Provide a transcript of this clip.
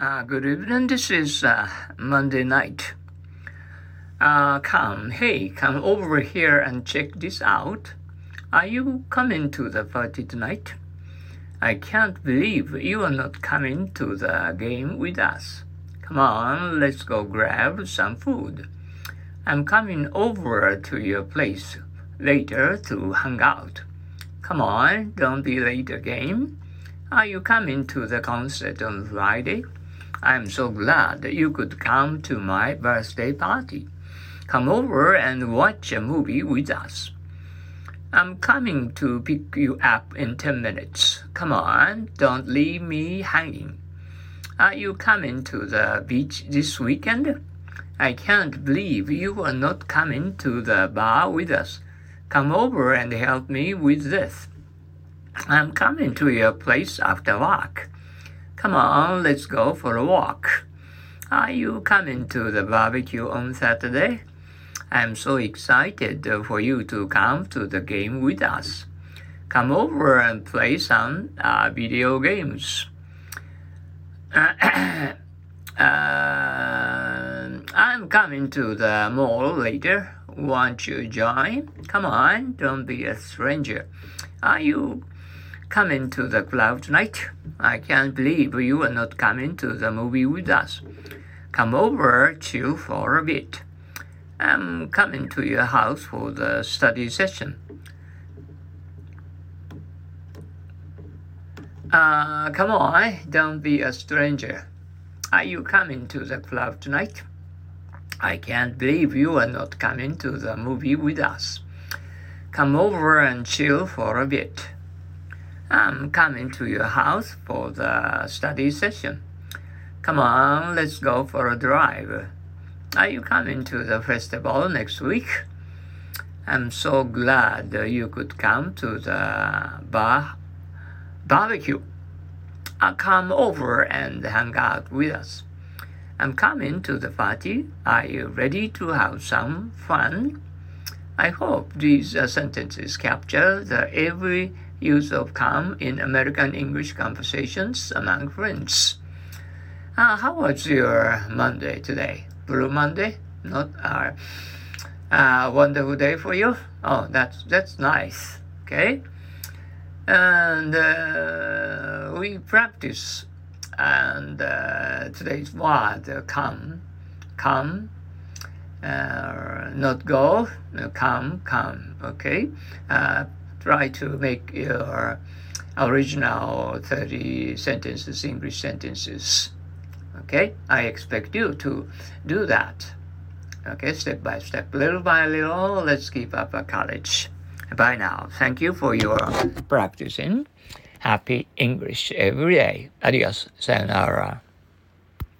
Uh, good evening. This is uh, Monday night. Uh, come, hey, come over here and check this out. Are you coming to the party tonight? I can't believe you are not coming to the game with us. Come on, let's go grab some food. I'm coming over to your place later to hang out. Come on, don't be late again. Are you coming to the concert on Friday? I'm so glad you could come to my birthday party. Come over and watch a movie with us. I'm coming to pick you up in 10 minutes. Come on, don't leave me hanging. Are you coming to the beach this weekend? I can't believe you are not coming to the bar with us. Come over and help me with this. I'm coming to your place after work. Come on, let's go for a walk. Are you coming to the barbecue on Saturday? I'm so excited for you to come to the game with us. Come over and play some uh, video games. uh, I'm coming to the mall later. Won't you join? Come on, don't be a stranger. Are you coming to the club tonight? I can't believe you are not coming to the movie with us. Come over, chill for a bit. I'm coming to your house for the study session. Uh, come on, don't be a stranger. Are you coming to the club tonight? I can't believe you are not coming to the movie with us. Come over and chill for a bit. I'm coming to your house for the study session. Come on, let's go for a drive. Are you coming to the festival next week? I'm so glad you could come to the bar barbecue. I'll come over and hang out with us. I'm coming to the party. Are you ready to have some fun? I hope these uh, sentences capture the every use of come in American English conversations among friends. Uh, how was your Monday today? Blue Monday? Not a uh, wonderful day for you? Oh, that's that's nice. Okay, and uh, we practice. And uh, today's word uh, come, come, uh, not go, come, come. Okay try to make your original 30 sentences English sentences. Okay, I expect you to do that. Okay, step by step, little by little, let's keep up a college. Bye now. Thank you for your practicing. Happy English every day. Adios. Sayonara.